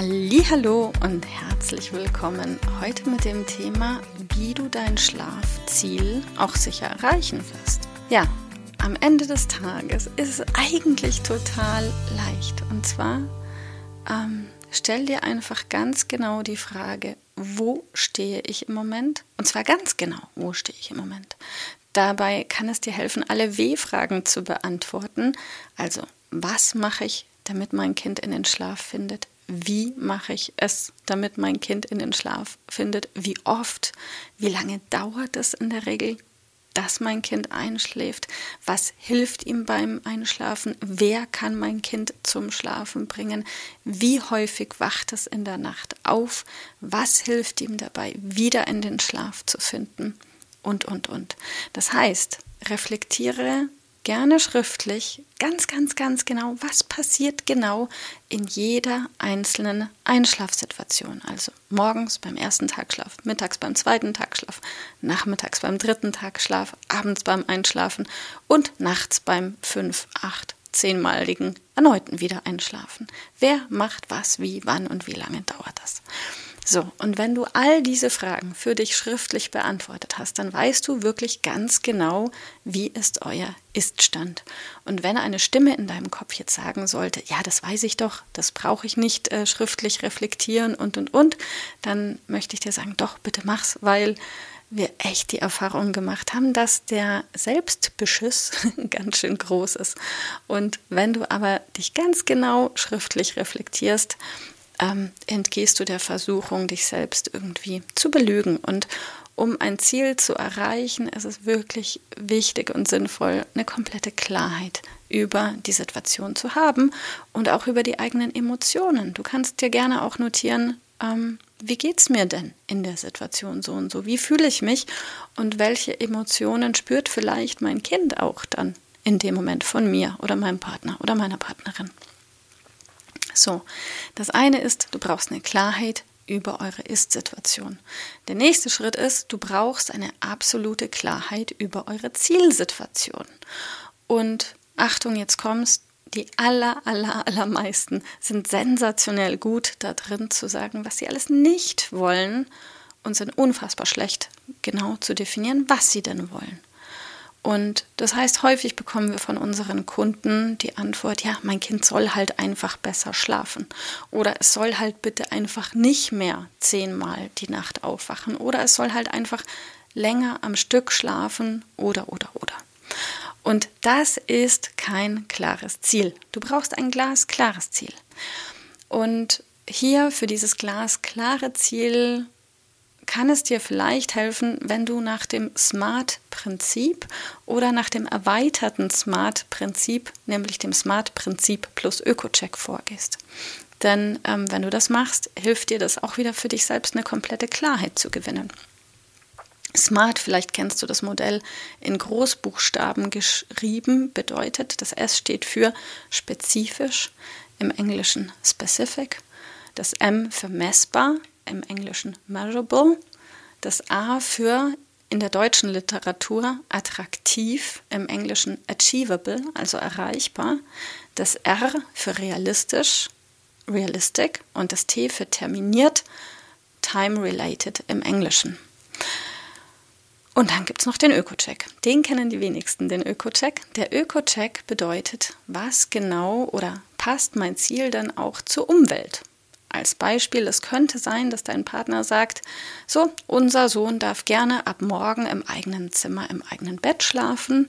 Hallo und herzlich willkommen heute mit dem Thema, wie du dein Schlafziel auch sicher erreichen wirst. Ja, am Ende des Tages ist es eigentlich total leicht. Und zwar ähm, stell dir einfach ganz genau die Frage, wo stehe ich im Moment? Und zwar ganz genau, wo stehe ich im Moment? Dabei kann es dir helfen, alle W-Fragen zu beantworten. Also, was mache ich, damit mein Kind in den Schlaf findet? Wie mache ich es, damit mein Kind in den Schlaf findet, wie oft, wie lange dauert es in der Regel, dass mein Kind einschläft, was hilft ihm beim Einschlafen, wer kann mein Kind zum Schlafen bringen, wie häufig wacht es in der Nacht auf, was hilft ihm dabei, wieder in den Schlaf zu finden? Und, und, und. Das heißt, reflektiere gerne schriftlich ganz, ganz, ganz genau, was passiert genau in jeder einzelnen Einschlafsituation. Also morgens beim ersten Tagschlaf, mittags beim zweiten Tagschlaf, nachmittags beim dritten Tagschlaf, abends beim Einschlafen und nachts beim fünf, acht, zehnmaligen erneuten Wiedereinschlafen. Wer macht was, wie, wann und wie lange dauert das? So, und wenn du all diese Fragen für dich schriftlich beantwortet hast, dann weißt du wirklich ganz genau, wie ist euer Iststand. Und wenn eine Stimme in deinem Kopf jetzt sagen sollte, ja, das weiß ich doch, das brauche ich nicht äh, schriftlich reflektieren und und und, dann möchte ich dir sagen, doch, bitte mach's, weil wir echt die Erfahrung gemacht haben, dass der Selbstbeschiss ganz schön groß ist. Und wenn du aber dich ganz genau schriftlich reflektierst, ähm, entgehst du der Versuchung, dich selbst irgendwie zu belügen. Und um ein Ziel zu erreichen, ist es wirklich wichtig und sinnvoll, eine komplette Klarheit über die Situation zu haben und auch über die eigenen Emotionen. Du kannst dir gerne auch notieren, ähm, wie geht es mir denn in der Situation so und so? Wie fühle ich mich und welche Emotionen spürt vielleicht mein Kind auch dann in dem Moment von mir oder meinem Partner oder meiner Partnerin? So, das eine ist, du brauchst eine Klarheit über eure Ist-Situation. Der nächste Schritt ist, du brauchst eine absolute Klarheit über eure Zielsituation. Und Achtung, jetzt kommst, die aller, aller, allermeisten sind sensationell gut da drin zu sagen, was sie alles nicht wollen und sind unfassbar schlecht, genau zu definieren, was sie denn wollen. Und das heißt, häufig bekommen wir von unseren Kunden die Antwort, ja, mein Kind soll halt einfach besser schlafen. Oder es soll halt bitte einfach nicht mehr zehnmal die Nacht aufwachen. Oder es soll halt einfach länger am Stück schlafen. Oder, oder, oder. Und das ist kein klares Ziel. Du brauchst ein glasklares Ziel. Und hier für dieses glasklare Ziel kann es dir vielleicht helfen, wenn du nach dem SMART-Prinzip oder nach dem erweiterten SMART-Prinzip, nämlich dem SMART-Prinzip plus Öko-Check vorgehst. Denn ähm, wenn du das machst, hilft dir das auch wieder für dich selbst eine komplette Klarheit zu gewinnen. Smart, vielleicht kennst du das Modell in Großbuchstaben geschrieben, bedeutet, das S steht für spezifisch, im Englischen specific, das M für messbar, im Englischen measurable, das A für in der deutschen Literatur attraktiv, im Englischen achievable, also erreichbar, das R für realistisch, realistic und das T für terminiert, time-related im Englischen. Und dann gibt es noch den Öko-Check. Den kennen die wenigsten, den Öko-Check. Der Öko-Check bedeutet, was genau oder passt mein Ziel dann auch zur Umwelt? Als Beispiel, es könnte sein, dass dein Partner sagt, so, unser Sohn darf gerne ab morgen im eigenen Zimmer, im eigenen Bett schlafen.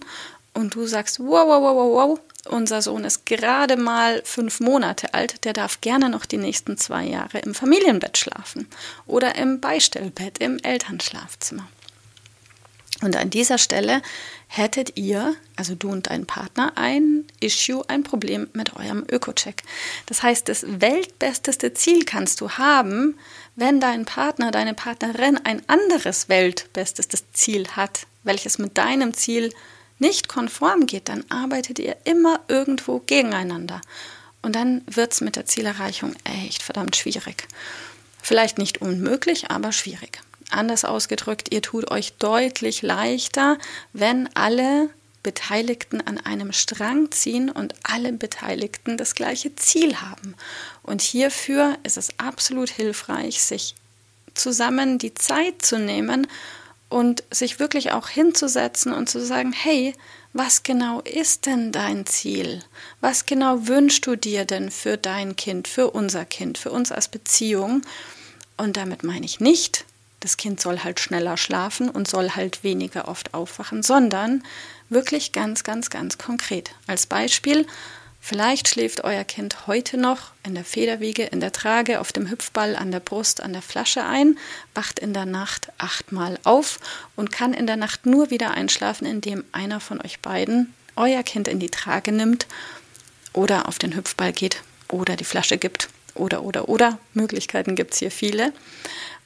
Und du sagst, wow, wow, wow, wow, wow, unser Sohn ist gerade mal fünf Monate alt, der darf gerne noch die nächsten zwei Jahre im Familienbett schlafen oder im Beistellbett, im Elternschlafzimmer. Und an dieser Stelle hättet ihr, also du und dein Partner, ein Issue, ein Problem mit eurem Öko-Check. Das heißt, das weltbesteste Ziel kannst du haben, wenn dein Partner, deine Partnerin ein anderes weltbestestes Ziel hat, welches mit deinem Ziel nicht konform geht, dann arbeitet ihr immer irgendwo gegeneinander. Und dann wird es mit der Zielerreichung echt verdammt schwierig. Vielleicht nicht unmöglich, aber schwierig. Anders ausgedrückt, ihr tut euch deutlich leichter, wenn alle Beteiligten an einem Strang ziehen und alle Beteiligten das gleiche Ziel haben. Und hierfür ist es absolut hilfreich, sich zusammen die Zeit zu nehmen und sich wirklich auch hinzusetzen und zu sagen, hey, was genau ist denn dein Ziel? Was genau wünschst du dir denn für dein Kind, für unser Kind, für uns als Beziehung? Und damit meine ich nicht, das Kind soll halt schneller schlafen und soll halt weniger oft aufwachen, sondern wirklich ganz, ganz, ganz konkret. Als Beispiel, vielleicht schläft euer Kind heute noch in der Federwiege, in der Trage, auf dem Hüpfball, an der Brust, an der Flasche ein, wacht in der Nacht achtmal auf und kann in der Nacht nur wieder einschlafen, indem einer von euch beiden euer Kind in die Trage nimmt oder auf den Hüpfball geht oder die Flasche gibt oder, oder, oder. Möglichkeiten gibt es hier viele.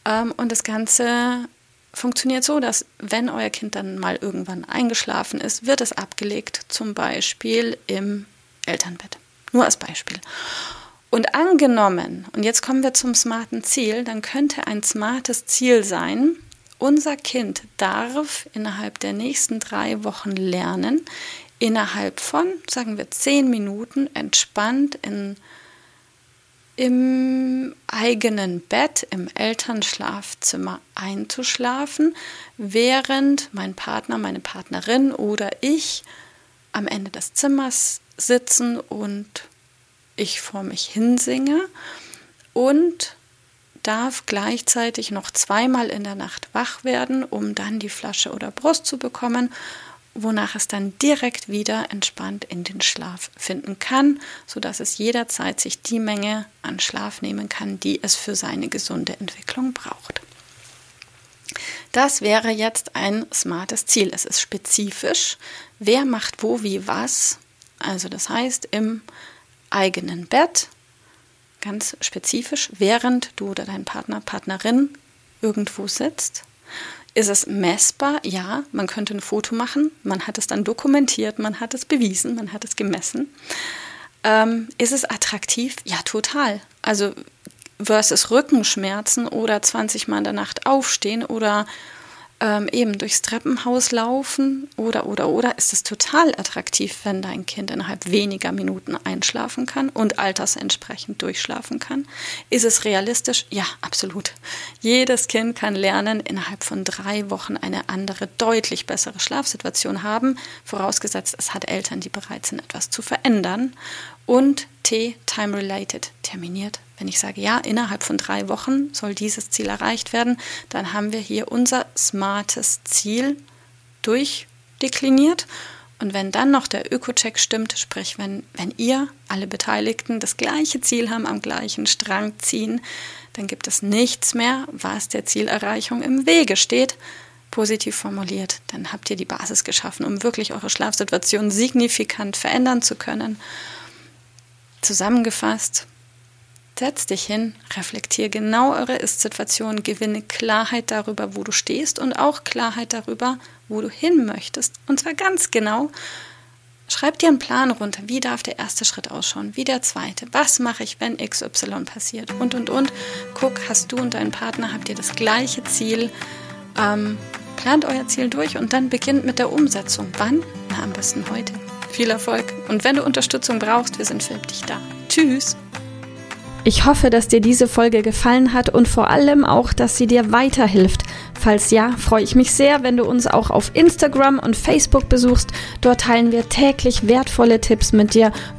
Ähm, und das Ganze funktioniert so, dass wenn euer Kind dann mal irgendwann eingeschlafen ist, wird es abgelegt, zum Beispiel im Elternbett. Nur als Beispiel. Und angenommen, und jetzt kommen wir zum smarten Ziel, dann könnte ein smartes Ziel sein, unser Kind darf innerhalb der nächsten drei Wochen lernen, innerhalb von, sagen wir, zehn Minuten entspannt in im eigenen Bett, im Elternschlafzimmer einzuschlafen, während mein Partner, meine Partnerin oder ich am Ende des Zimmers sitzen und ich vor mich hinsinge und darf gleichzeitig noch zweimal in der Nacht wach werden, um dann die Flasche oder Brust zu bekommen wonach es dann direkt wieder entspannt in den Schlaf finden kann, sodass es jederzeit sich die Menge an Schlaf nehmen kann, die es für seine gesunde Entwicklung braucht. Das wäre jetzt ein smartes Ziel. Es ist spezifisch. Wer macht wo, wie, was? Also das heißt im eigenen Bett, ganz spezifisch, während du oder dein Partner, Partnerin irgendwo sitzt ist es messbar? Ja, man könnte ein Foto machen, man hat es dann dokumentiert, man hat es bewiesen, man hat es gemessen. Ähm, ist es attraktiv? Ja, total. Also versus Rückenschmerzen oder 20 Mal in der Nacht aufstehen oder ähm, eben durchs Treppenhaus laufen oder, oder, oder, ist es total attraktiv, wenn dein Kind innerhalb weniger Minuten einschlafen kann und altersentsprechend durchschlafen kann. Ist es realistisch? Ja, absolut. Jedes Kind kann lernen, innerhalb von drei Wochen eine andere, deutlich bessere Schlafsituation haben, vorausgesetzt, es hat Eltern, die bereit sind, etwas zu verändern. Und T, time-related, terminiert wenn ich sage, ja, innerhalb von drei Wochen soll dieses Ziel erreicht werden, dann haben wir hier unser smartes Ziel durchdekliniert. Und wenn dann noch der Öko-Check stimmt, sprich, wenn, wenn ihr, alle Beteiligten, das gleiche Ziel haben, am gleichen Strang ziehen, dann gibt es nichts mehr, was der Zielerreichung im Wege steht. Positiv formuliert, dann habt ihr die Basis geschaffen, um wirklich eure Schlafsituation signifikant verändern zu können. Zusammengefasst, Setz dich hin, reflektier genau eure Ist-Situation, gewinne Klarheit darüber, wo du stehst und auch Klarheit darüber, wo du hin möchtest. Und zwar ganz genau. Schreib dir einen Plan runter. Wie darf der erste Schritt ausschauen? Wie der zweite? Was mache ich, wenn XY passiert? Und, und, und. Guck, hast du und dein Partner, habt ihr das gleiche Ziel? Ähm, plant euer Ziel durch und dann beginnt mit der Umsetzung. Wann? Na, am besten heute. Viel Erfolg. Und wenn du Unterstützung brauchst, wir sind für dich da. Tschüss. Ich hoffe, dass dir diese Folge gefallen hat und vor allem auch, dass sie dir weiterhilft. Falls ja, freue ich mich sehr, wenn du uns auch auf Instagram und Facebook besuchst. Dort teilen wir täglich wertvolle Tipps mit dir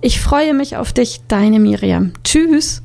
Ich freue mich auf dich, deine Miriam. Tschüss.